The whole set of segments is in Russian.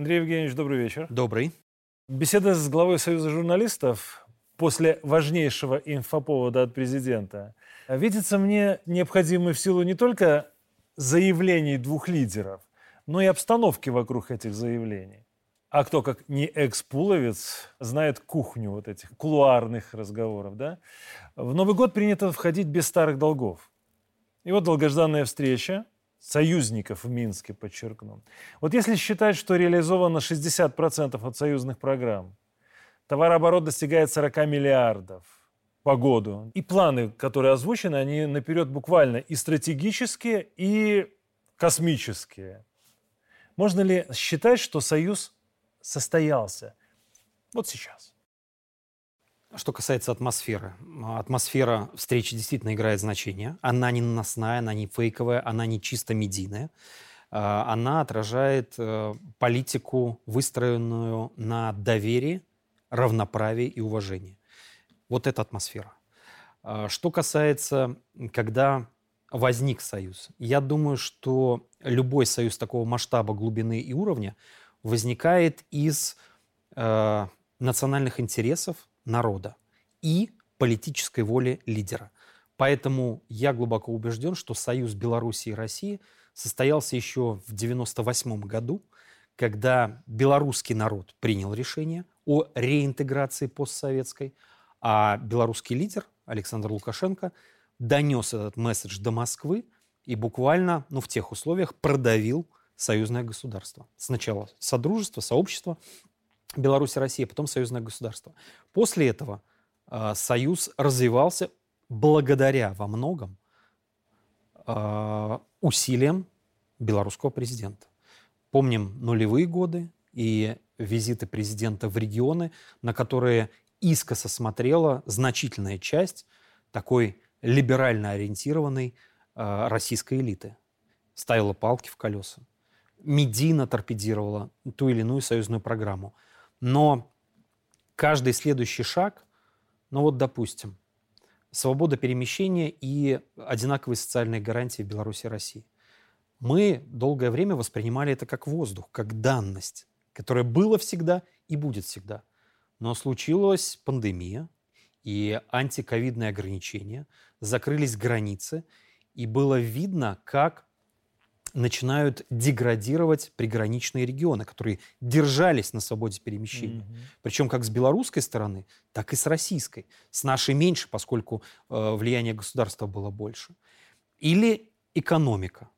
Андрей Евгеньевич, добрый вечер. Добрый. Беседа с главой Союза журналистов после важнейшего инфоповода от президента видится мне необходимой в силу не только заявлений двух лидеров, но и обстановки вокруг этих заявлений. А кто, как не экс-пуловец, знает кухню вот этих кулуарных разговоров, да? В Новый год принято входить без старых долгов. И вот долгожданная встреча союзников в Минске, подчеркну. Вот если считать, что реализовано 60% от союзных программ, товарооборот достигает 40 миллиардов по году, и планы, которые озвучены, они наперед буквально и стратегические, и космические. Можно ли считать, что союз состоялся вот сейчас. Что касается атмосферы. Атмосфера встречи действительно играет значение. Она не наносная, она не фейковая, она не чисто медийная. А, она отражает э, политику, выстроенную на доверии, равноправии и уважении. Вот эта атмосфера. А, что касается, когда возник союз, я думаю, что любой союз такого масштаба, глубины и уровня – возникает из э, национальных интересов народа и политической воли лидера. Поэтому я глубоко убежден, что союз Беларуси и России состоялся еще в 1998 году, когда белорусский народ принял решение о реинтеграции постсоветской, а белорусский лидер Александр Лукашенко донес этот месседж до Москвы и буквально ну, в тех условиях продавил союзное государство. Сначала Содружество, Сообщество Беларусь и Россия, потом союзное государство. После этого э, союз развивался благодаря во многом э, усилиям белорусского президента. Помним нулевые годы и визиты президента в регионы, на которые искоса смотрела значительная часть такой либерально ориентированной э, российской элиты. Ставила палки в колеса медийно торпедировала ту или иную союзную программу. Но каждый следующий шаг, ну вот, допустим, свобода перемещения и одинаковые социальные гарантии в Беларуси и России. Мы долгое время воспринимали это как воздух, как данность, которая была всегда и будет всегда. Но случилась пандемия и антиковидные ограничения, закрылись границы, и было видно, как начинают деградировать приграничные регионы, которые держались на свободе перемещения. Mm-hmm. Причем как с белорусской стороны, так и с российской. С нашей меньше, поскольку э, влияние государства было больше. Или экономика.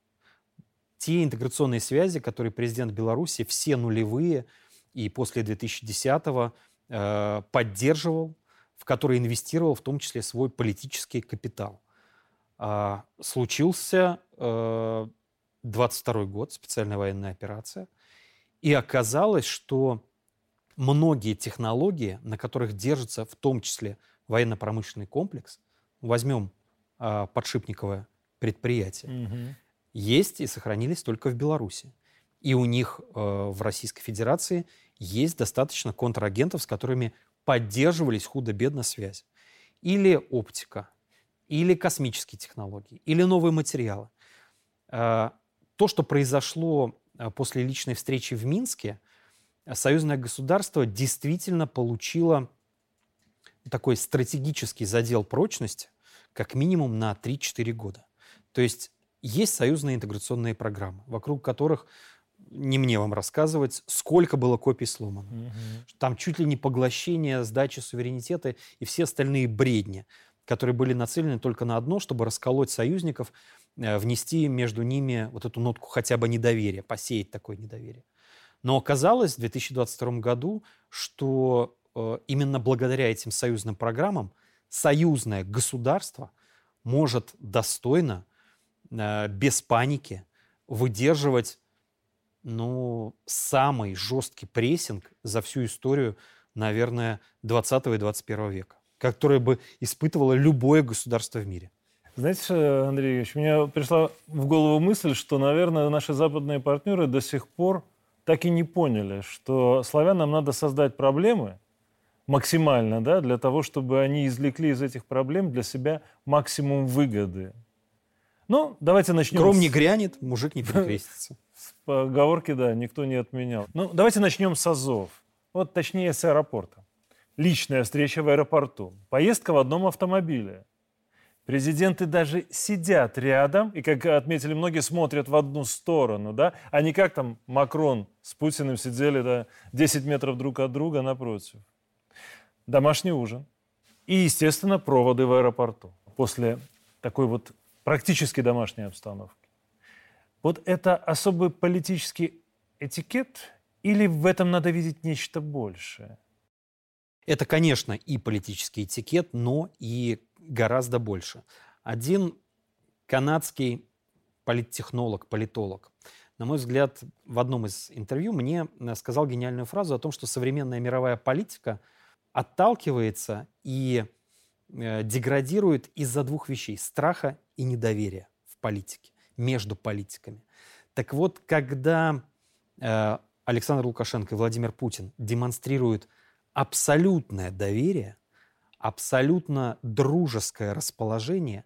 Те интеграционные связи, которые президент Беларуси все нулевые и после 2010-го э, поддерживал, в которые инвестировал в том числе свой политический капитал. Э, случился э, 22 год, специальная военная операция. И оказалось, что многие технологии, на которых держится в том числе военно-промышленный комплекс, возьмем э, подшипниковое предприятие, угу. есть и сохранились только в Беларуси. И у них э, в Российской Федерации есть достаточно контрагентов, с которыми поддерживались худо-бедно связь. Или оптика, или космические технологии, или новые материалы. А, то, что произошло э, после личной встречи в Минске, союзное государство действительно получило такой стратегический задел прочности как минимум на 3-4 года. То есть есть союзные интеграционные программы, вокруг которых не мне вам рассказывать, сколько было копий сломано. Угу. Там чуть ли не поглощение сдачи суверенитета и все остальные бредни, которые были нацелены только на одно, чтобы расколоть союзников, внести между ними вот эту нотку хотя бы недоверия, посеять такое недоверие. Но оказалось в 2022 году, что э, именно благодаря этим союзным программам союзное государство может достойно, э, без паники, выдерживать ну, самый жесткий прессинг за всю историю, наверное, 20 и 21 века, который бы испытывало любое государство в мире. Знаете, Андрей Ильич, мне пришла в голову мысль, что, наверное, наши западные партнеры до сих пор так и не поняли, что славянам надо создать проблемы максимально, да, для того, чтобы они извлекли из этих проблем для себя максимум выгоды. Ну, давайте начнем. Гром с... не грянет, мужик не перекрестится. С поговорки, да, никто не отменял. Ну, давайте начнем с Азов. Вот точнее с аэропорта. Личная встреча в аэропорту. Поездка в одном автомобиле. Президенты даже сидят рядом и, как отметили многие, смотрят в одну сторону, да, а не как там Макрон с Путиным сидели да, 10 метров друг от друга напротив. Домашний ужин. И, естественно, проводы в аэропорту после такой вот практически домашней обстановки. Вот это особый политический этикет или в этом надо видеть нечто большее? Это, конечно, и политический этикет, но и гораздо больше. Один канадский политтехнолог, политолог, на мой взгляд, в одном из интервью мне э, сказал гениальную фразу о том, что современная мировая политика отталкивается и э, деградирует из-за двух вещей – страха и недоверия в политике, между политиками. Так вот, когда э, Александр Лукашенко и Владимир Путин демонстрируют абсолютное доверие, абсолютно дружеское расположение,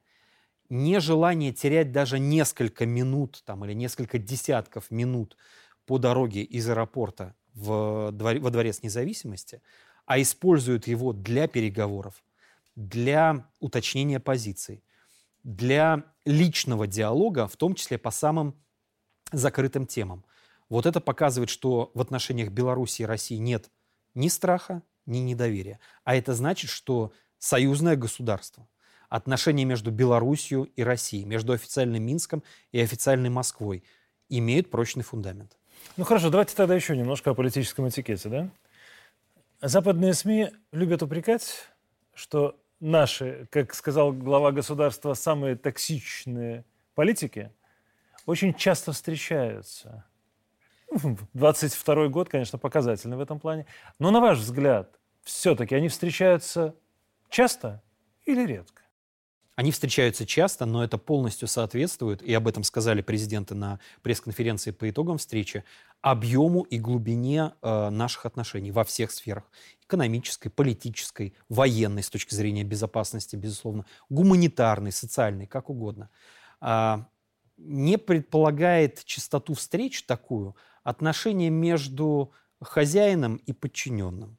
нежелание терять даже несколько минут там, или несколько десятков минут по дороге из аэропорта в дворе, во Дворец независимости, а используют его для переговоров, для уточнения позиций, для личного диалога, в том числе по самым закрытым темам. Вот это показывает, что в отношениях Беларуси и России нет ни страха, ни недоверия. А это значит, что союзное государство, отношения между Белоруссией и Россией, между официальным Минском и официальной Москвой имеют прочный фундамент. Ну хорошо, давайте тогда еще немножко о политическом этикете, да? Западные СМИ любят упрекать, что наши, как сказал глава государства, самые токсичные политики очень часто встречаются – 22 год, конечно, показательный в этом плане. Но на ваш взгляд, все-таки они встречаются часто или редко? Они встречаются часто, но это полностью соответствует, и об этом сказали президенты на пресс-конференции по итогам встречи, объему и глубине э, наших отношений во всех сферах. Экономической, политической, военной с точки зрения безопасности, безусловно, гуманитарной, социальной, как угодно. А, не предполагает частоту встреч такую, отношение между хозяином и подчиненным.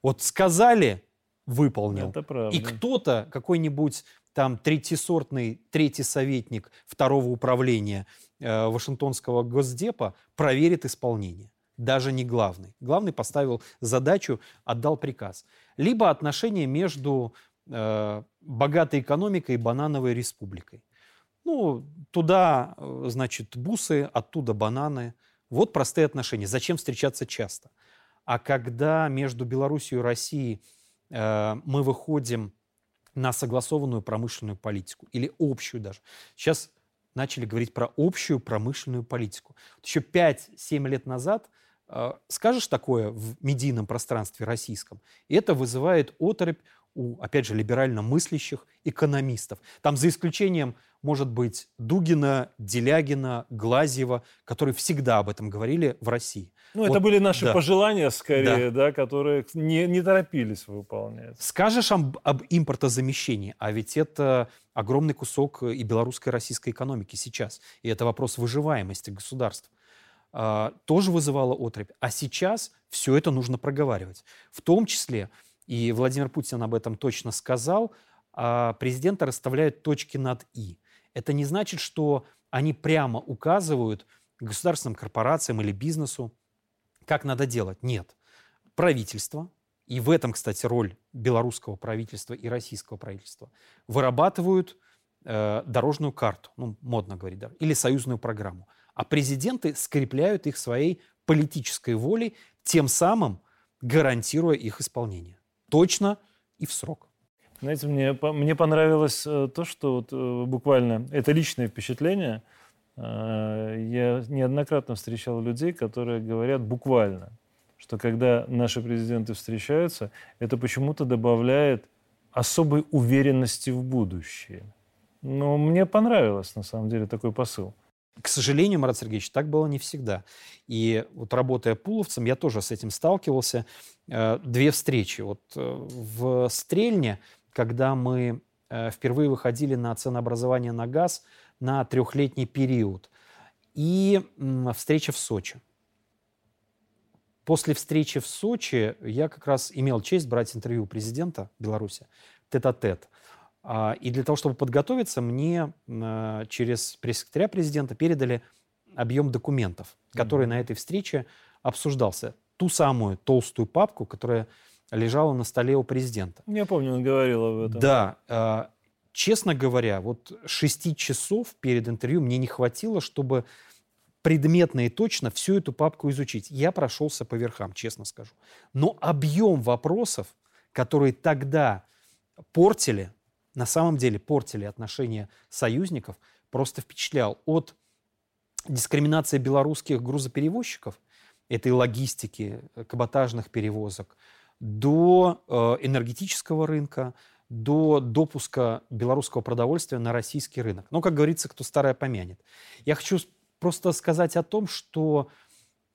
Вот сказали, выполнил. Это правда. И кто-то, какой-нибудь там третьесортный третий советник второго управления э, Вашингтонского госдепа проверит исполнение. Даже не главный. Главный поставил задачу, отдал приказ. Либо отношения между э, богатой экономикой и банановой республикой. Ну, туда, э, значит, бусы, оттуда бананы – вот простые отношения. Зачем встречаться часто? А когда между Белоруссией и Россией э, мы выходим на согласованную промышленную политику или общую даже. Сейчас начали говорить про общую промышленную политику. Еще 5-7 лет назад э, скажешь такое в медийном пространстве российском, и это вызывает оторопь у, опять же, либерально мыслящих экономистов. Там за исключением может быть Дугина, Делягина, Глазьева, которые всегда об этом говорили в России. Ну, вот, это были наши да. пожелания, скорее, да. Да, которые не, не торопились выполнять. Скажешь об, об импортозамещении, а ведь это огромный кусок и белорусской, и российской экономики сейчас. И это вопрос выживаемости государств. А, тоже вызывало отрыв. А сейчас все это нужно проговаривать. В том числе, и Владимир Путин об этом точно сказал, а президенты расставляют точки над «и». Это не значит, что они прямо указывают государственным корпорациям или бизнесу, как надо делать. Нет. Правительство, и в этом, кстати, роль белорусского правительства и российского правительства, вырабатывают э, дорожную карту, ну, модно говорить, да, или союзную программу. А президенты скрепляют их своей политической волей, тем самым гарантируя их исполнение. Точно и в срок. Знаете, мне, мне понравилось э, то, что вот э, буквально это личное впечатление. Э, я неоднократно встречал людей, которые говорят буквально, что когда наши президенты встречаются, это почему-то добавляет особой уверенности в будущее. Но мне понравилось, на самом деле, такой посыл. К сожалению, Марат Сергеевич, так было не всегда. И вот работая пуловцем, я тоже с этим сталкивался. Две встречи. Вот в Стрельне когда мы э, впервые выходили на ценообразование на газ на трехлетний период. и встреча в Сочи. После встречи в Сочи я как раз имел честь брать интервью у президента Беларуси тет-а-тет. А, и для того, чтобы подготовиться, мне а, через пресс-секретаря президента передали объем документов, который mm-hmm. на этой встрече обсуждался. Ту самую толстую папку, которая лежала на столе у президента. Я помню, он говорил об этом. Да. А, честно говоря, вот шести часов перед интервью мне не хватило, чтобы предметно и точно всю эту папку изучить. Я прошелся по верхам, честно скажу. Но объем вопросов, которые тогда портили, на самом деле портили отношения союзников, просто впечатлял. От дискриминации белорусских грузоперевозчиков, этой логистики, э, каботажных перевозок, до э, энергетического рынка, до допуска белорусского продовольствия на российский рынок. Но, как говорится, кто старое помянет. Я хочу просто сказать о том, что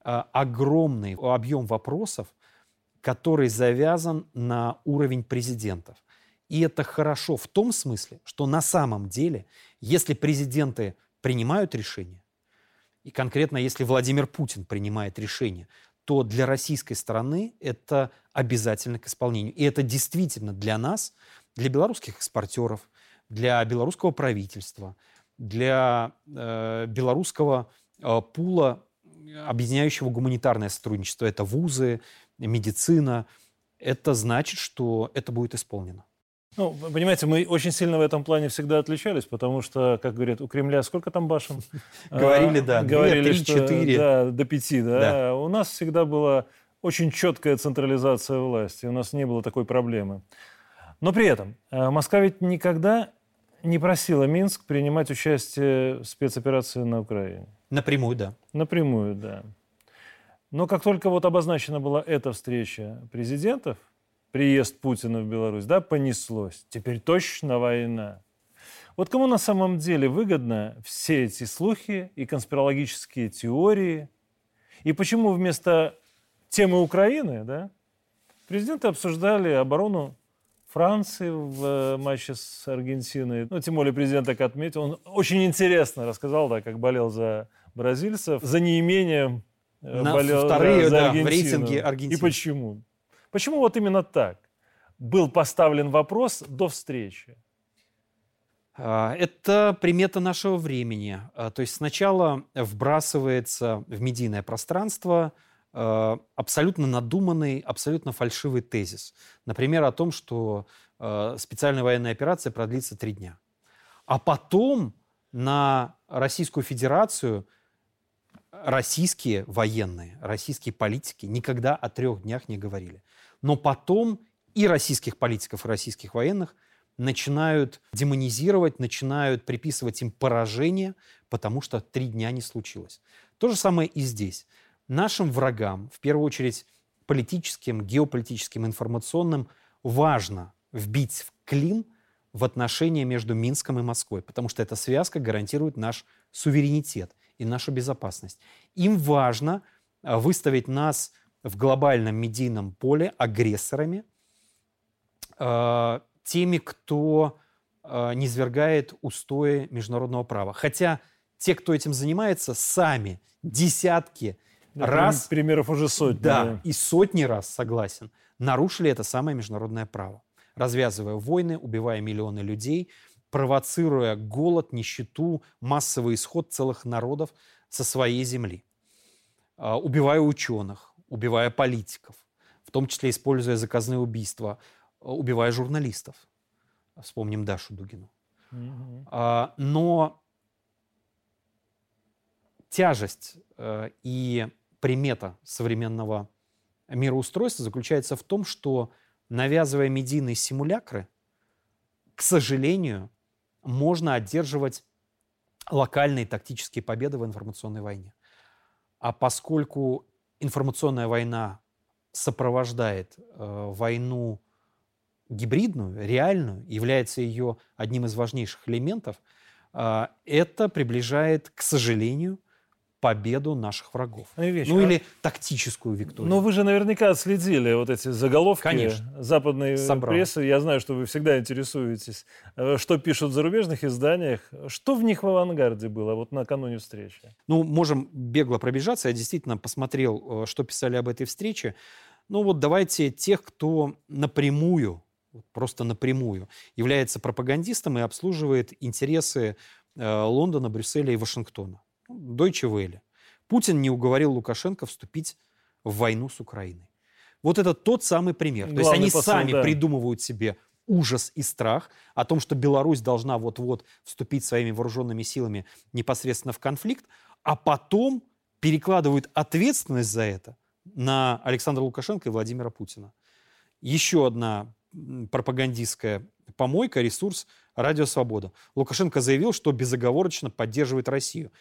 э, огромный объем вопросов, который завязан на уровень президентов. И это хорошо в том смысле, что на самом деле, если президенты принимают решения, и конкретно если Владимир Путин принимает решение, то для российской стороны это обязательно к исполнению. И это действительно для нас, для белорусских экспортеров, для белорусского правительства, для э, белорусского э, пула, объединяющего гуманитарное сотрудничество. Это вузы, медицина. Это значит, что это будет исполнено. Ну, понимаете, мы очень сильно в этом плане всегда отличались, потому что, как говорят, у Кремля сколько там башен? Говорили, да, говорили. Да, до пяти, да. У нас всегда была очень четкая централизация власти, у нас не было такой проблемы. Но при этом э, Москва ведь никогда не просила Минск принимать участие в спецоперации на Украине. Напрямую, да. Напрямую, да. Но как только вот обозначена была эта встреча президентов, приезд Путина в Беларусь, да, понеслось. Теперь точно война. Вот кому на самом деле выгодно все эти слухи и конспирологические теории? И почему вместо темы Украины, да, президенты обсуждали оборону Франции в э, матче с Аргентиной. Ну, тем более президент так отметил. Он очень интересно рассказал, да, как болел за бразильцев, за неимением э, На болел вторые, за, за да, Аргентину. в рейтинге Аргентины. И почему? Почему вот именно так был поставлен вопрос до встречи? А, это примета нашего времени. А, то есть сначала вбрасывается в медийное пространство абсолютно надуманный, абсолютно фальшивый тезис. Например, о том, что специальная военная операция продлится три дня. А потом на Российскую Федерацию российские военные, российские политики никогда о трех днях не говорили. Но потом и российских политиков, и российских военных начинают демонизировать, начинают приписывать им поражение, потому что три дня не случилось. То же самое и здесь. Нашим врагам, в первую очередь политическим, геополитическим, информационным, важно вбить в клин в отношения между Минском и Москвой, потому что эта связка гарантирует наш суверенитет и нашу безопасность. Им важно а, выставить нас в глобальном медийном поле агрессорами, э, теми, кто э, низвергает устои международного права. Хотя те, кто этим занимается, сами десятки да, раз... Примеров уже сотни. Да, да, и сотни раз, согласен, нарушили это самое международное право. Развязывая войны, убивая миллионы людей, провоцируя голод, нищету, массовый исход целых народов со своей земли. Э, убивая ученых, убивая политиков, в том числе используя заказные убийства, э, убивая журналистов. Вспомним Дашу Дугину. Mm-hmm. А, но тяжесть э, и примета современного мироустройства заключается в том, что навязывая медийные симулякры, к сожалению, можно одерживать локальные тактические победы в информационной войне. А поскольку информационная война сопровождает э, войну гибридную, реальную, является ее одним из важнейших элементов, э, это приближает, к сожалению, победу наших врагов. Вещь, ну а... или тактическую викторию. Но вы же наверняка отследили вот эти заголовки Конечно. западной Собрал. прессы. Я знаю, что вы всегда интересуетесь, э, что пишут в зарубежных изданиях. Что в них в авангарде было вот накануне встречи? Ну, можем бегло пробежаться. Я действительно посмотрел, э, что писали об этой встрече. Ну вот давайте тех, кто напрямую, просто напрямую является пропагандистом и обслуживает интересы э, Лондона, Брюсселя и Вашингтона. Deutsche Welle. Путин не уговорил Лукашенко вступить в войну с Украиной. Вот это тот самый пример. Главный То есть они посыл, сами да. придумывают себе ужас и страх о том, что Беларусь должна вот-вот вступить своими вооруженными силами непосредственно в конфликт, а потом перекладывают ответственность за это на Александра Лукашенко и Владимира Путина. Еще одна пропагандистская помойка, ресурс «Радио Свобода». Лукашенко заявил, что безоговорочно поддерживает Россию.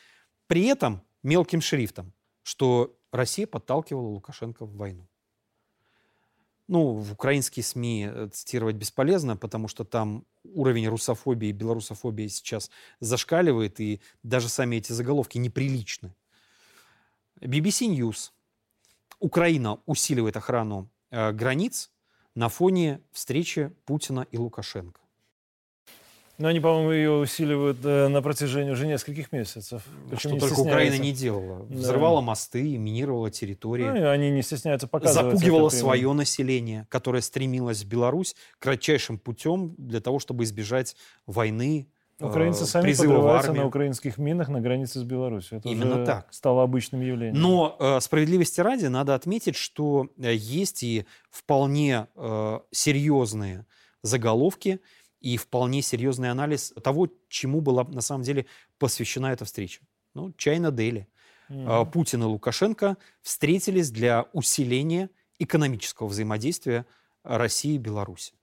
При этом мелким шрифтом, что Россия подталкивала Лукашенко в войну. Ну, в украинские СМИ э, цитировать бесполезно, потому что там уровень русофобии и белорусофобии сейчас зашкаливает, и даже сами эти заголовки неприличны. BBC News. Украина усиливает охрану э, границ на фоне встречи Путина и Лукашенко. Но они, по-моему, ее усиливают э, на протяжении уже нескольких месяцев. Что не только стесняются. Украина не делала. Да. Взрывала мосты, минировала территории. Ну, они не стесняются показывать. запугивала свое население, которое стремилось в Беларусь кратчайшим путем для того, чтобы избежать войны, Украинцы э, сами призыва в подрываются на украинских минах на границе с Беларусью. Это Именно так. стало обычным явлением. Но э, справедливости ради надо отметить, что э, есть и вполне э, серьезные заголовки и вполне серьезный анализ того, чему была на самом деле посвящена эта встреча. Ну, Чайна Дели. Э, Путин и Лукашенко встретились для усиления экономического взаимодействия России и Беларуси.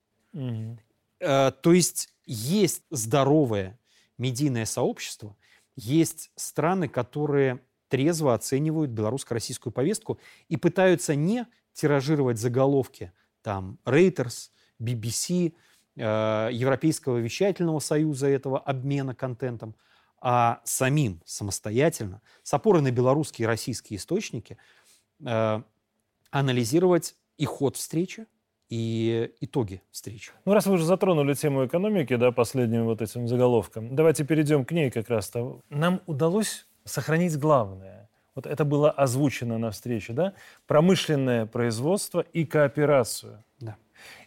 Э, То есть есть здоровое медийное сообщество, есть страны, которые трезво оценивают белорусско-российскую повестку и пытаются не тиражировать заголовки там Reuters, BBC, Европейского вещательного союза этого обмена контентом, а самим самостоятельно, с опорой на белорусские и российские источники, э, анализировать и ход встречи, и итоги встречи. Ну, раз вы уже затронули тему экономики, да, последним вот этим заголовком, давайте перейдем к ней как раз-то. Нам удалось сохранить главное. Вот это было озвучено на встрече, да? Промышленное производство и кооперацию.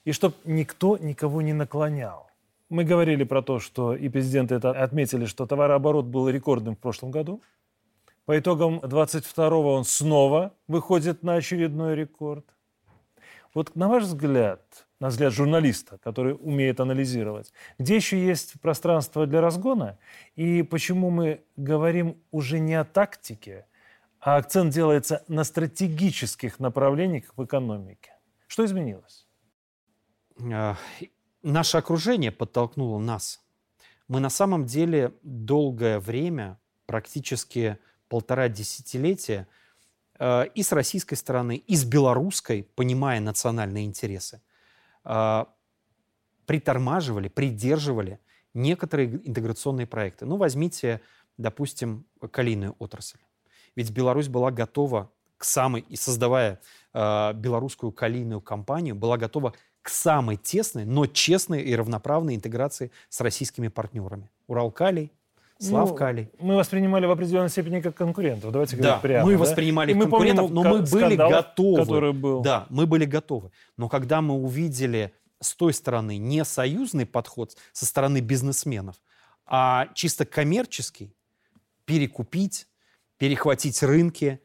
И чтобы никто никого не наклонял. Мы говорили про то, что и президенты это отметили, что товарооборот был рекордным в прошлом году. По итогам 22-го он снова выходит на очередной рекорд. Вот на ваш взгляд, на взгляд журналиста, который умеет анализировать, где еще есть пространство для разгона и почему мы говорим уже не о тактике, а акцент делается на стратегических направлениях в экономике? Что изменилось? Э, Наше окружение подтолкнуло нас. Мы на самом деле долгое время, практически полтора десятилетия, э, и с российской стороны, и с белорусской, понимая национальные интересы, э, притормаживали, придерживали некоторые интеграционные проекты. Ну, возьмите, допустим, калийную отрасль. Ведь Беларусь была готова к самой, и создавая э, белорусскую калийную компанию, была готова к самой тесной, но честной и равноправной интеграции с российскими партнерами. Уралкалий, Славкалий. Ну, мы воспринимали в определенной степени как конкурентов. Давайте Да, говорить прямо. мы да? воспринимали мы конкурентов, помним но мы были скандал, готовы. который был. Да, мы были готовы. Но когда мы увидели с той стороны не союзный подход со стороны бизнесменов, а чисто коммерческий, перекупить, перехватить рынки,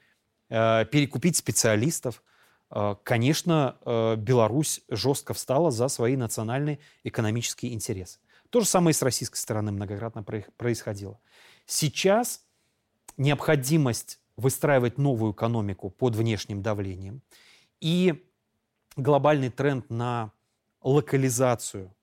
э, перекупить специалистов, конечно, э, Беларусь жестко встала за свои национальные экономические интересы. То же самое и с российской стороны многократно происходило. Сейчас необходимость выстраивать новую экономику под внешним давлением и глобальный тренд на локализацию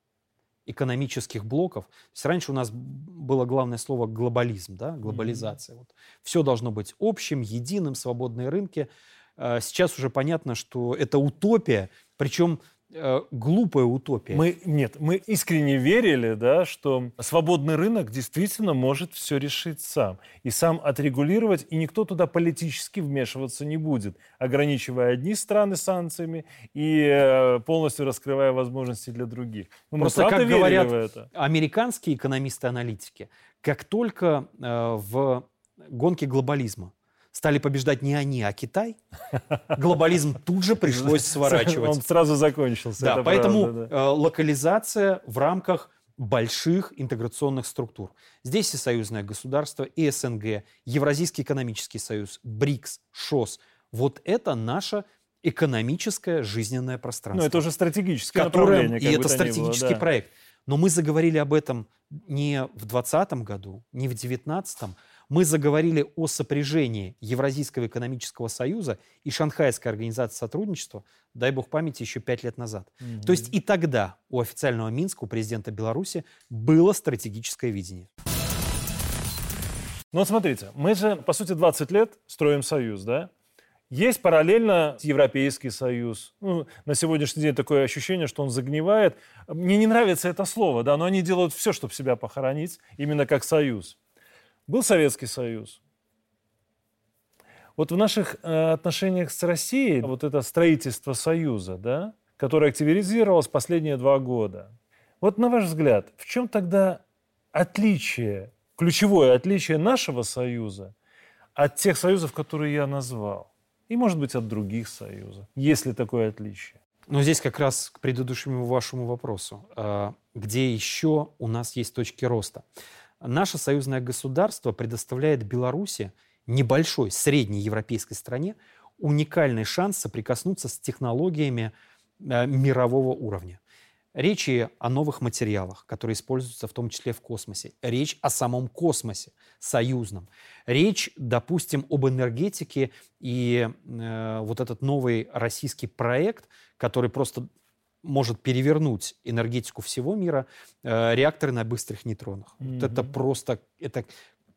экономических блоков. То есть раньше у нас было главное слово глобализм, да, глобализация. Вот. Все должно быть общим, единым, свободные рынки. Э, Сейчас уже понятно, что это утопия, причем э, глупая утопия. Мы, нет, мы искренне верили, да, что свободный рынок действительно может все решить сам. И сам отрегулировать, и никто туда политически вмешиваться не будет, ограничивая одни страны санкциями и э, полностью раскрывая возможности для других. Ну, Просто, как говорят это. американские экономисты-аналитики, как только э, в гонке глобализма стали побеждать не они, а Китай, глобализм тут же пришлось сворачивать. Он сразу закончился. Да, поэтому правда, да. Э, локализация в рамках больших интеграционных структур. Здесь и союзное государство, и СНГ, Евразийский экономический союз, БРИКС, ШОС. Вот это наше экономическое жизненное пространство. Ну, это уже стратегическое которое, направление. И это стратегический было, да. проект. Но мы заговорили об этом не в 2020 году, не в 2019, мы заговорили о сопряжении Евразийского экономического союза и Шанхайской организации сотрудничества, дай бог памяти, еще пять лет назад. Mm-hmm. То есть и тогда у официального Минска, у президента Беларуси, было стратегическое видение. Ну вот смотрите, мы же, по сути, 20 лет строим союз, да? Есть параллельно Европейский Союз. Ну, на сегодняшний день такое ощущение, что он загнивает. Мне не нравится это слово, да, но они делают все, чтобы себя похоронить, именно как союз. Был Советский Союз. Вот в наших э, отношениях с Россией вот это строительство Союза, да, которое активизировалось последние два года. Вот на ваш взгляд, в чем тогда отличие, ключевое отличие нашего Союза от тех союзов, которые я назвал? И, может быть, от других союзов, есть ли такое отличие? Но здесь как раз к предыдущему вашему вопросу. А, где еще у нас есть точки роста? Наше союзное государство предоставляет Беларуси, небольшой, средней европейской стране, уникальный шанс соприкоснуться с технологиями э, мирового уровня. Речь о новых материалах, которые используются в том числе в космосе. Речь о самом космосе, союзном. Речь, допустим, об энергетике и э, вот этот новый российский проект, который просто может перевернуть энергетику всего мира, э, реакторы на быстрых нейтронах. Mm-hmm. Вот это просто это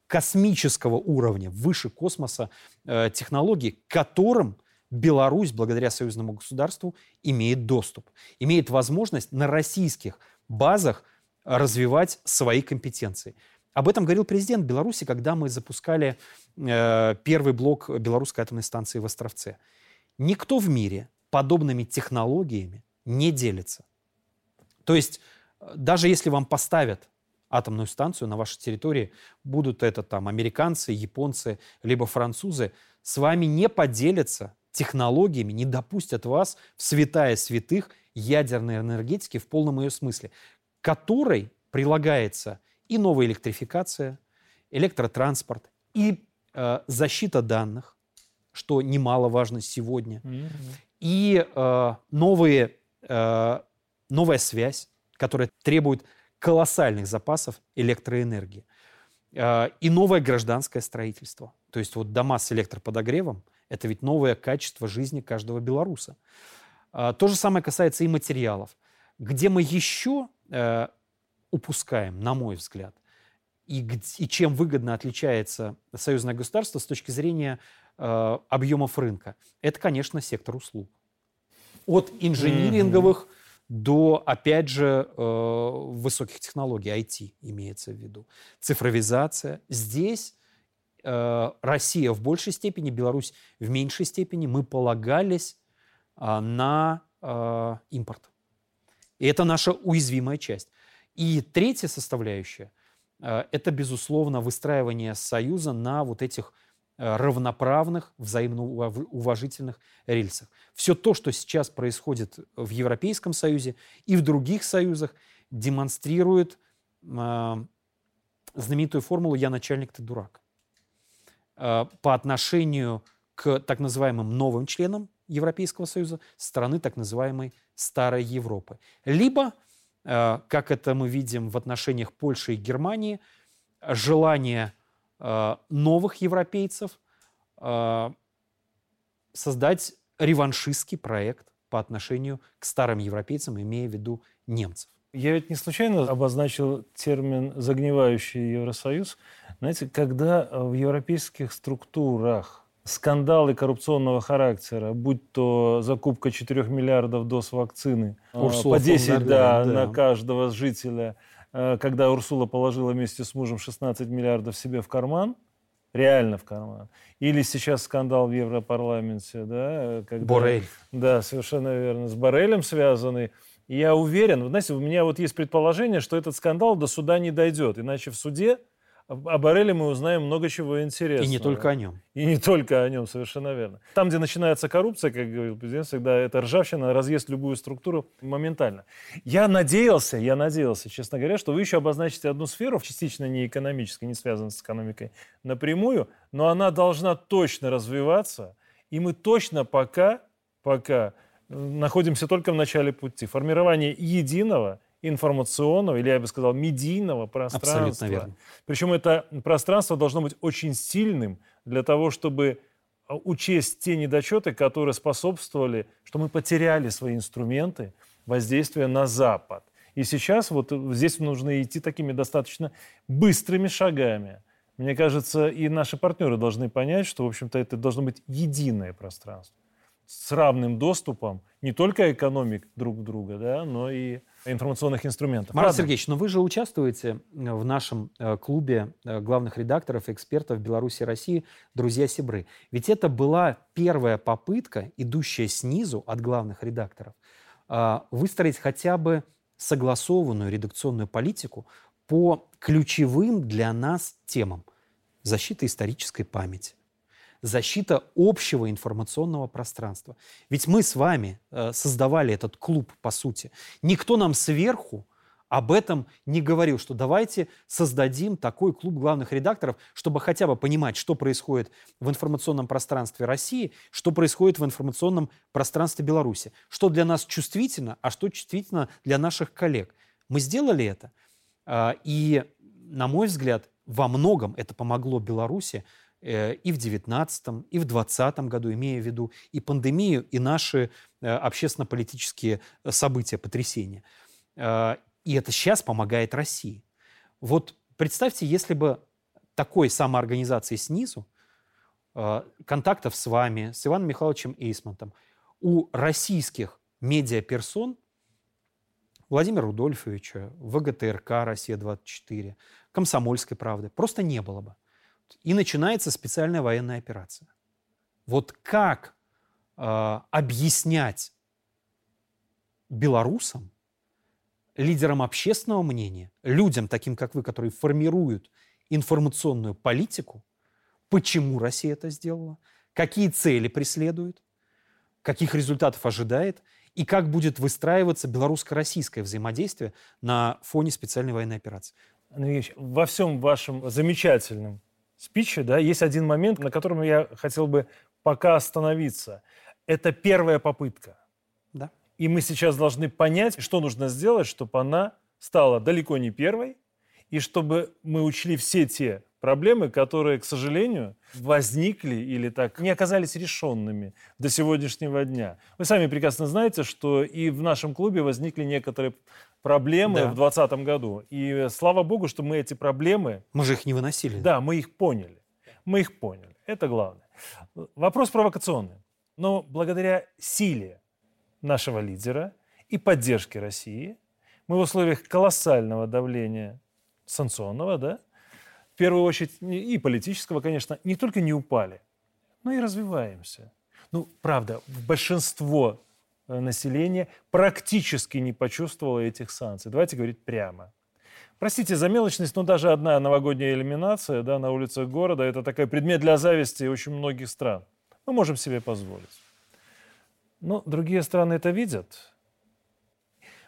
космического уровня, выше космоса э, технологий, к которым Беларусь, благодаря союзному государству, имеет доступ, имеет возможность на российских базах развивать свои компетенции. Об этом говорил президент Беларуси, когда мы запускали э, первый блок белорусской атомной станции в Островце. Никто в мире подобными технологиями не делится. То есть даже если вам поставят атомную станцию на вашей территории, будут это там американцы, японцы, либо французы, с вами не поделятся технологиями, не допустят вас в святая святых ядерной энергетики в полном ее смысле, которой прилагается и новая электрификация, электротранспорт, и э, защита данных, что немаловажно сегодня, mm-hmm. и э, новые Э, новая связь, которая требует колоссальных запасов электроэнергии. Э, и новое гражданское строительство. То есть вот дома с электроподогревом – это ведь новое качество жизни каждого белоруса. Э, то же самое касается и материалов. Где мы еще упускаем, на мой взгляд, и, и чем выгодно отличается союзное государство с точки зрения объемов рынка, это, конечно, сектор услуг от инжиниринговых mm-hmm. до, опять же, э, высоких технологий, IT имеется в виду. Цифровизация. Здесь э, Россия в большей степени, Беларусь в меньшей степени, мы полагались э, на импорт. И это наша уязвимая часть. И третья составляющая э, – это, безусловно, выстраивание союза на вот этих равноправных, взаимно уважительных рельсах. Все то, что сейчас происходит в Европейском Союзе и в других союзах, демонстрирует э, знаменитую формулу «я начальник, ты дурак». Э, по отношению к так называемым новым членам Европейского Союза стороны так называемой Старой Европы. Либо, э, как это мы видим в отношениях Польши и Германии, желание Э, новых европейцев, э, создать реваншистский проект по отношению к старым европейцам, имея в виду немцев. Я ведь не случайно обозначил термин «загнивающий Евросоюз». Знаете, когда в европейских структурах скандалы коррупционного характера, будь то закупка 4 миллиардов доз вакцины, э, Урсула по 10 да, да. на каждого жителя, э, когда Урсула положила вместе с мужем 16 миллиардов себе в карман, реально в карман. Или сейчас скандал в Европарламенте, да, когда, Борель. Да, совершенно верно, с Борелем связанный. И я уверен, знаете, у меня вот есть предположение, что этот скандал до суда не дойдет, иначе в суде о Бореле мы узнаем много чего интересного. И не только о нем. И не только о нем, совершенно верно. Там, где начинается коррупция, как говорил президент, всегда эта ржавчина разъест любую структуру моментально. Я надеялся, я надеялся, честно говоря, что вы еще обозначите одну сферу, частично не экономической, не связанную с экономикой напрямую, но она должна точно развиваться, и мы точно пока, пока находимся только в начале пути. Формирование единого информационного, или я бы сказал, медийного пространства. Абсолютно верно. Причем это пространство должно быть очень сильным для того, чтобы а, учесть те недочеты, которые способствовали, что мы потеряли свои инструменты воздействия на Запад. И сейчас вот здесь нужно идти такими достаточно быстрыми шагами. Мне кажется, и наши партнеры должны понять, что, в общем-то, это должно быть единое пространство с равным доступом не только экономик друг друга, да, но и информационных инструментов. Марат Ладно. Сергеевич, но вы же участвуете э, в нашем э, клубе э, главных редакторов и экспертов Беларуси и России «Друзья Сибры». Ведь это была первая попытка, идущая снизу от главных редакторов, выстроить хотя бы согласованную редакционную политику по ключевым для нас темам защиты исторической памяти, защита общего информационного пространства. Ведь мы с вами э, создавали этот клуб, по сути. Никто нам сверху об этом не говорил, что давайте создадим такой клуб главных редакторов, чтобы хотя бы понимать, что происходит в информационном пространстве России, что происходит в информационном пространстве Беларуси, что для нас чувствительно, а что чувствительно для наших коллег. Мы сделали это, э, и, на мой взгляд, во многом это помогло Беларуси и в 19 и в 20 году, имея в виду и пандемию, и наши э, общественно-политические э, события, потрясения. И это сейчас помогает России. Вот представьте, если бы такой самоорганизации снизу, контактов с вами, с Иваном Михайловичем Эйсмонтом, у российских медиаперсон Владимира Рудольфовича, ВГТРК «Россия-24», «Комсомольской правды» просто не было бы и начинается специальная военная операция. Вот как э, объяснять белорусам, лидерам общественного мнения, людям, таким как вы, которые формируют информационную политику, почему Россия это сделала, какие цели преследует, каких результатов ожидает и как будет выстраиваться белорусско-российское взаимодействие на фоне специальной военной операции. Андрей во всем вашем замечательном спиче, да, есть один момент, на котором я хотел бы пока остановиться. Это первая попытка. Да. И мы сейчас должны понять, что нужно сделать, чтобы она стала далеко не первой, и чтобы мы учли все те проблемы, которые, к сожалению, возникли или так не оказались решенными до сегодняшнего дня. Вы сами прекрасно знаете, что и в нашем клубе возникли некоторые проблемы да. в 2020 году. И слава богу, что мы эти проблемы... Мы же их не выносили. Да, мы их поняли. Мы их поняли. Это главное. Вопрос провокационный. Но благодаря силе нашего лидера и поддержке России мы в условиях колоссального давления санкционного, да, в первую очередь и политического, конечно, не только не упали, но и развиваемся. Ну, правда, большинство э, населения практически не почувствовало этих санкций. Давайте говорить прямо. Простите за мелочность, но даже одна новогодняя иллюминация да, на улицах города – это такой предмет для зависти очень многих стран. Мы можем себе позволить. Но другие страны это видят.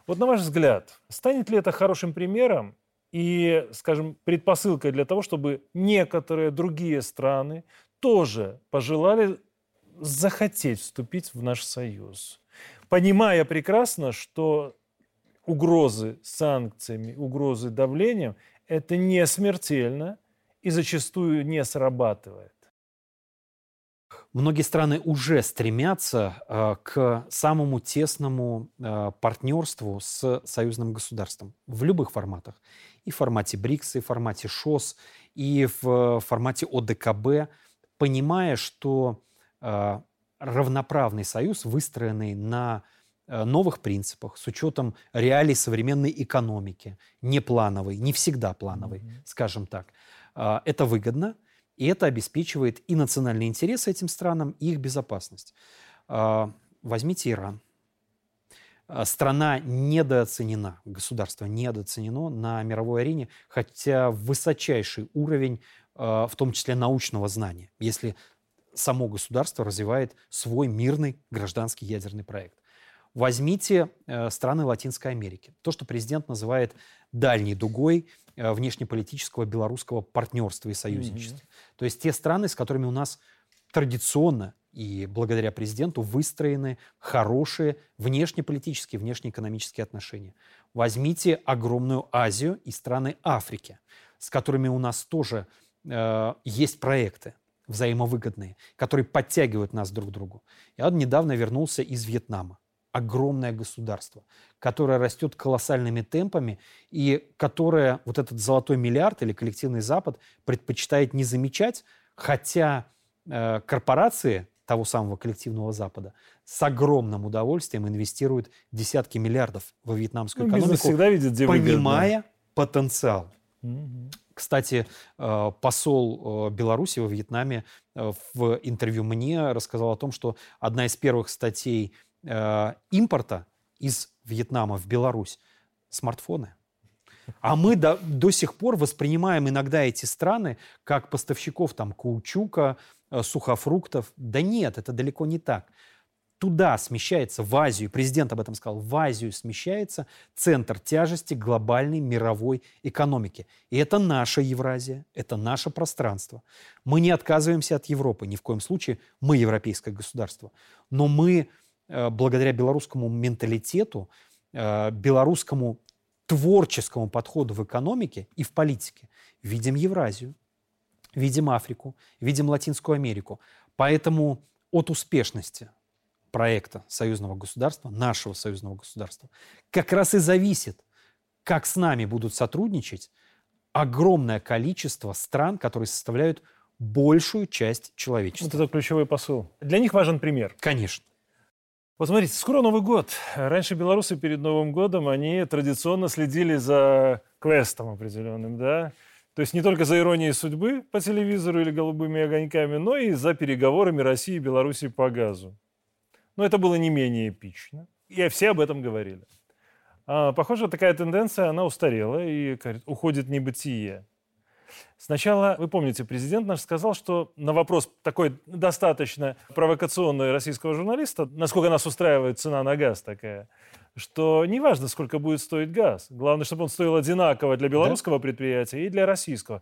Вот на ваш взгляд, станет ли это хорошим примером и, скажем, предпосылкой для того, чтобы некоторые другие страны тоже пожелали захотеть вступить в наш союз, понимая прекрасно, что угрозы санкциями, угрозы давлением – это не смертельно и зачастую не срабатывает. Многие страны уже стремятся э, к самому тесному э, партнерству с союзным государством в любых форматах и в формате БРИКС, и в формате ШОС, и в формате ОДКБ. понимая, что э, равноправный союз, выстроенный на э, новых принципах, с учетом реалий современной экономики, не плановой, не всегда плановой, mm-hmm. скажем так, э, это выгодно, и это обеспечивает и национальные интересы этим странам, и их безопасность. Э, возьмите Иран. Страна недооценена, государство недооценено на мировой арене, хотя высочайший уровень, в том числе научного знания. Если само государство развивает свой мирный гражданский ядерный проект. Возьмите э, страны Латинской Америки. То, что президент называет дальней дугой э, внешнеполитического белорусского партнерства и союзничества. Mm-hmm. То есть те страны, с которыми у нас традиционно и благодаря президенту выстроены хорошие внешнеполитические, внешнеэкономические отношения. Возьмите огромную Азию и страны Африки, с которыми у нас тоже э, есть проекты взаимовыгодные, которые подтягивают нас друг к другу. Я недавно вернулся из Вьетнама. Огромное государство, которое растет колоссальными темпами и которое вот этот золотой миллиард или коллективный Запад предпочитает не замечать, хотя э, корпорации того самого коллективного Запада с огромным удовольствием инвестируют десятки миллиардов во вьетнамскую ну, экономику, всегда видит, понимая выгодно. потенциал. Кстати, э, посол э, Беларуси во Вьетнаме э, в интервью мне рассказал о том, что одна из первых статей импорта из Вьетнама в Беларусь – смартфоны. А мы до, до сих пор воспринимаем иногда эти страны как поставщиков там, каучука, сухофруктов. Да нет, это далеко не так туда смещается, в Азию, президент об этом сказал, в Азию смещается центр тяжести глобальной мировой экономики. И это наша Евразия, это наше пространство. Мы не отказываемся от Европы, ни в коем случае, мы европейское государство. Но мы, э, благодаря белорусскому менталитету, э, белорусскому творческому подходу в экономике и в политике, видим Евразию, видим Африку, видим Латинскую Америку. Поэтому от успешности проекта союзного государства, нашего союзного государства, как раз и зависит, как с нами будут сотрудничать огромное количество стран, которые составляют большую часть человечества. Вот это ключевой посыл. Для них важен пример. Конечно. Вот смотрите, скоро Новый год. Раньше белорусы перед Новым годом, они традиционно следили за квестом определенным, да? То есть не только за иронией судьбы по телевизору или голубыми огоньками, но и за переговорами России и Беларуси по газу. Но это было не менее эпично. И все об этом говорили. А, похоже, такая тенденция, она устарела и уходит в небытие. Сначала, вы помните, президент наш сказал, что на вопрос такой достаточно провокационный российского журналиста, насколько нас устраивает цена на газ такая, что неважно, сколько будет стоить газ. Главное, чтобы он стоил одинаково для белорусского да? предприятия и для российского.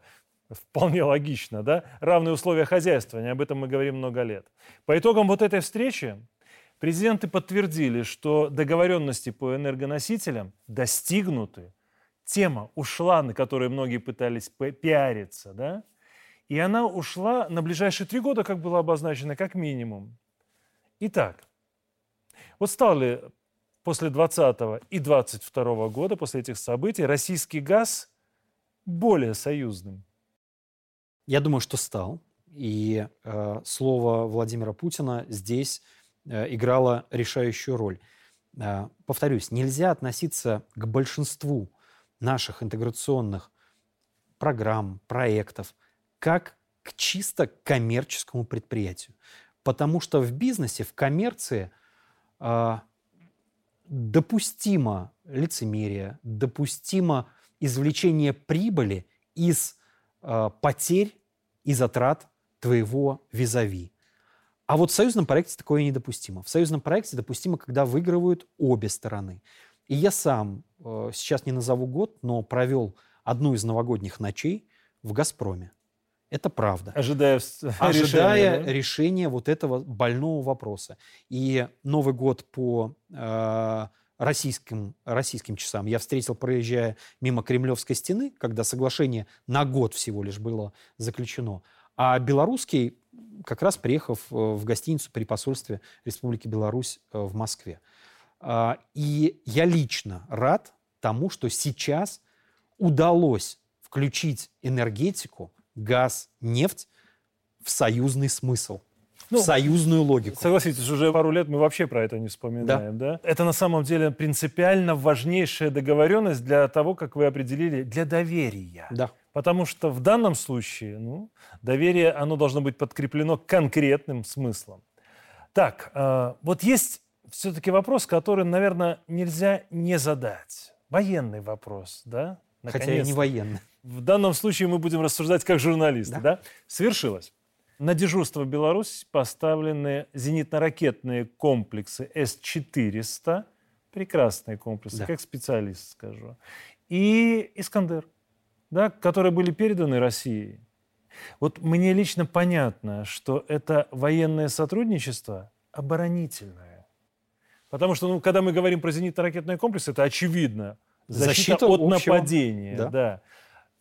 Вполне логично, да? Равные условия хозяйствования, об этом мы говорим много лет. По итогам вот этой встречи Президенты подтвердили, что договоренности по энергоносителям достигнуты. Тема ушла, на которой многие пытались пиариться, да? И она ушла на ближайшие три года, как было обозначено, как минимум. Итак, вот стал ли после 20 и 22 года, после этих событий, российский газ более союзным? Я думаю, что стал. И э, слово Владимира Путина здесь играла решающую роль. Э, повторюсь, нельзя относиться к большинству наших интеграционных программ, проектов как к чисто коммерческому предприятию. Потому что в бизнесе, в коммерции э, допустимо лицемерие, допустимо извлечение прибыли из потерь и затрат твоего визави. А вот в союзном проекте такое недопустимо. В союзном проекте допустимо, когда выигрывают обе стороны. И я сам, э, сейчас не назову год, но провел одну из новогодних ночей в «Газпроме». Это правда. Ожидая, Ожидая решения, да? решения вот этого больного вопроса. И Новый год по э, российским, российским часам я встретил, проезжая мимо Кремлевской стены, когда соглашение на год всего лишь было заключено. А белорусский как раз приехав э, в гостиницу при посольстве Республики Беларусь э, в Москве. А, и я лично рад тому, что сейчас удалось включить энергетику, газ, нефть в союзный смысл, ну, в союзную логику. Согласитесь, уже пару лет мы вообще про это не вспоминаем. Да. Да? Это на самом деле принципиально важнейшая договоренность для того, как вы определили, для доверия. Да. Потому что в данном случае ну, доверие, оно должно быть подкреплено конкретным смыслом. Так, э, вот есть все-таки вопрос, который, наверное, нельзя не задать. Военный вопрос, да? Хотя и не военный. В данном случае мы будем рассуждать как журналисты, да? да? Свершилось. На дежурство в Беларусь поставлены зенитно-ракетные комплексы С-400, прекрасные комплексы, да. как специалист скажу, и «Искандер», да, которые были переданы России. Вот мне лично понятно, что это военное сотрудничество оборонительное. Потому что, ну, когда мы говорим про зенитно-ракетные комплексы, это очевидно. Защита, Защита от общего... нападения. Да. Да.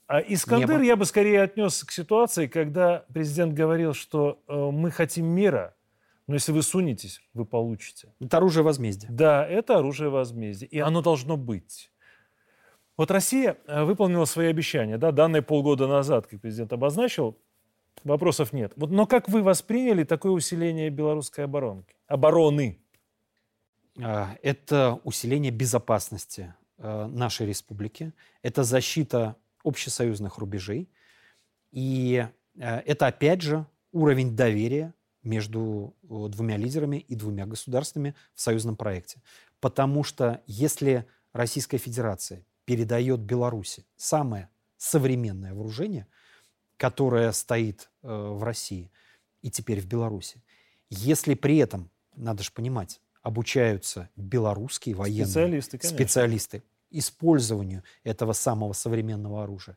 А Искандер Небо. я бы скорее отнес к ситуации, когда президент говорил, что э, мы хотим мира, но если вы сунетесь, вы получите. Это оружие возмездия. Да, это оружие возмездия. И оно должно быть. Вот Россия э, выполнила свои обещания, да, данные полгода назад, как президент обозначил, вопросов нет. Вот, но как вы восприняли такое усиление белорусской оборонки, обороны? А, это усиление безопасности э, нашей республики, это защита общесоюзных рубежей. И э, это, опять же, уровень доверия между двумя лидерами и двумя государствами в союзном проекте. Потому что если Российская Федерация передает Беларуси самое современное вооружение, которое стоит э, в России и теперь в Беларуси, если при этом, надо же понимать, обучаются белорусские военные специалисты, специалисты использованию этого самого современного оружия.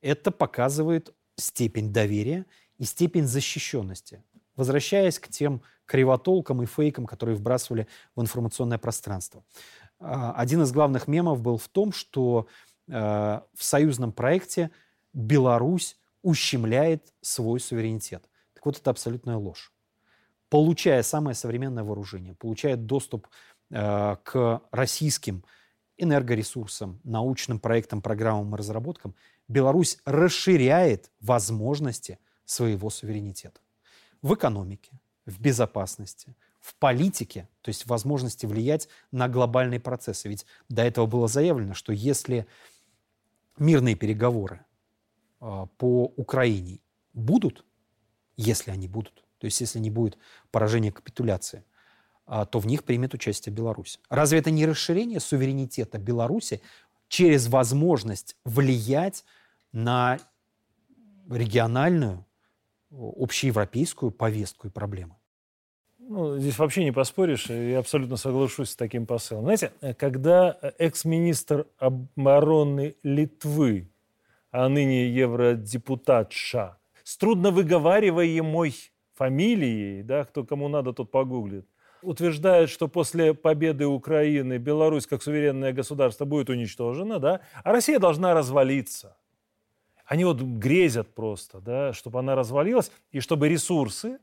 Это показывает степень доверия и степень защищенности. Возвращаясь к тем кривотолкам и фейкам, которые вбрасывали в информационное пространство. А, один из главных мемов был в том, что э, в союзном проекте Беларусь ущемляет свой суверенитет. Так вот, это абсолютная ложь. Получая самое современное вооружение, получая доступ э, к российским энергоресурсам, научным проектам, программам и разработкам, Беларусь расширяет возможности своего суверенитета. В экономике, в безопасности, в политике, то есть возможности влиять на глобальные процессы. Ведь до этого было заявлено, что если мирные переговоры э, по Украине будут, если они будут, то есть если не будет поражения капитуляции, а, то в них примет участие Беларусь. Разве это не расширение суверенитета Беларуси через возможность влиять на региональную, общеевропейскую повестку и проблемы? Ну, здесь вообще не поспоришь, я абсолютно соглашусь с таким посылом. Знаете, когда экс-министр обороны Литвы, а ныне евродепутатша, с трудновыговариваемой фамилией, да, кто кому надо, тот погуглит, утверждает, что после победы Украины Беларусь как суверенное государство будет уничтожена, да, а Россия должна развалиться. Они вот грезят просто, да, чтобы она развалилась и чтобы ресурсы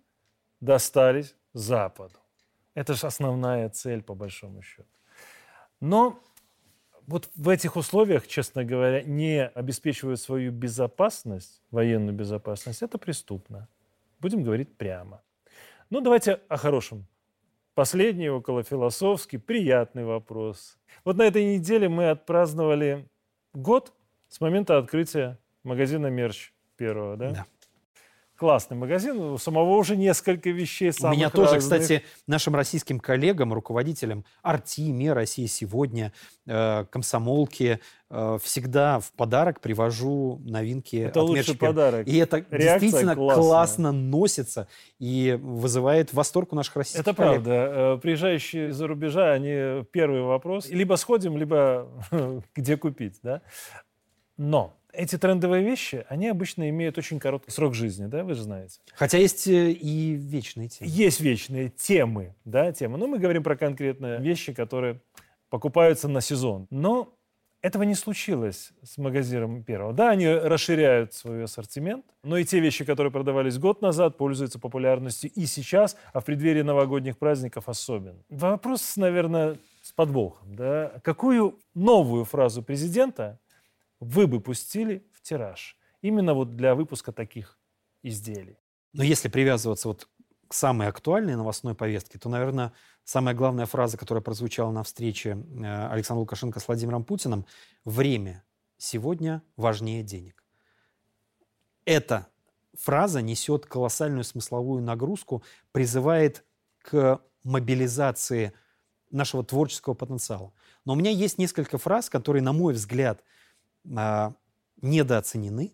достались Западу. Это же основная цель, по большому счету. Но вот в этих условиях, честно говоря, не обеспечивают свою безопасность, военную безопасность, это преступно. Будем говорить прямо. Ну, давайте о хорошем. Последний, около философский, приятный вопрос. Вот на этой неделе мы отпраздновали год с момента открытия магазина «Мерч» первого, да? Да. Классный магазин, у самого уже несколько вещей самых У меня тоже, разных. кстати, нашим российским коллегам, руководителям Артиме, России сегодня, э, комсомолки, э, всегда в подарок привожу новинки Это от лучший подарок. И это Реакция действительно классная. классно носится и вызывает восторг у наших российских Это коллег. правда. Э, приезжающие из-за рубежа, они первый вопрос. Либо сходим, либо где купить. Да? Но эти трендовые вещи, они обычно имеют очень короткий срок жизни, да, вы же знаете. Хотя есть э, и вечные темы. Есть вечные темы, да, темы. Но мы говорим про конкретные вещи, которые покупаются на сезон. Но этого не случилось с магазином первого. Да, они расширяют свой ассортимент, но и те вещи, которые продавались год назад, пользуются популярностью и сейчас, а в преддверии новогодних праздников особенно. Вопрос, наверное, с подвохом. Да? Какую новую фразу президента вы бы пустили в тираж именно вот для выпуска таких изделий? Но если привязываться вот к самой актуальной новостной повестке, то, наверное, самая главная фраза, которая прозвучала на встрече э, Александра Лукашенко с Владимиром Путиным – «Время сегодня важнее денег». Эта фраза несет колоссальную смысловую нагрузку, призывает к мобилизации нашего творческого потенциала. Но у меня есть несколько фраз, которые, на мой взгляд, а, недооценены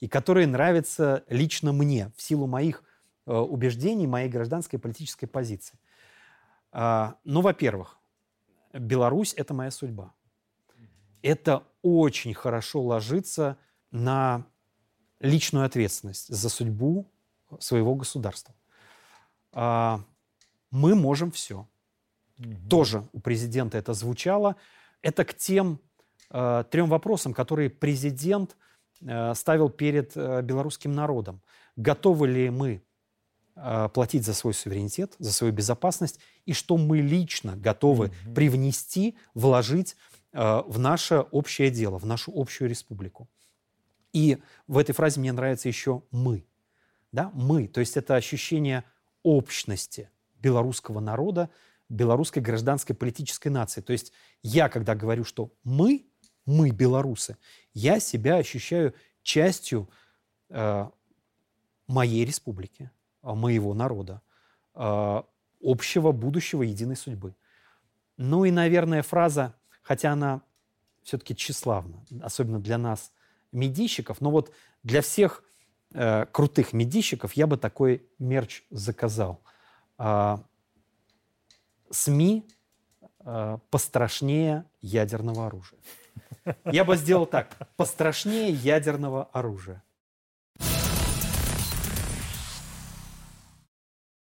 и которые нравятся лично мне в силу моих э, убеждений, моей гражданской политической позиции. А, ну, во-первых, Беларусь – это моя судьба. Это очень хорошо ложится на личную ответственность за судьбу своего государства. А, мы можем все. Угу. Тоже у президента это звучало. Это к тем э, трем вопросам, которые президент э, ставил перед э, белорусским народом. Готовы ли мы э, платить за свой суверенитет, за свою безопасность, и что мы лично готовы угу. привнести, вложить э, в наше общее дело, в нашу общую республику. И в этой фразе мне нравится еще «мы». Да? «Мы», то есть это ощущение общности белорусского народа, белорусской гражданской политической нации. То есть я, когда говорю, что мы, мы белорусы, я себя ощущаю частью э, моей республики, э, моего народа, э, общего будущего единой судьбы. Ну и, наверное, фраза, хотя она все-таки тщеславна, особенно для нас, медийщиков, но вот для всех э, крутых медийщиков я бы такой мерч заказал. Э, СМИ э, пострашнее ядерного оружия. Я бы сделал так. Пострашнее ядерного оружия.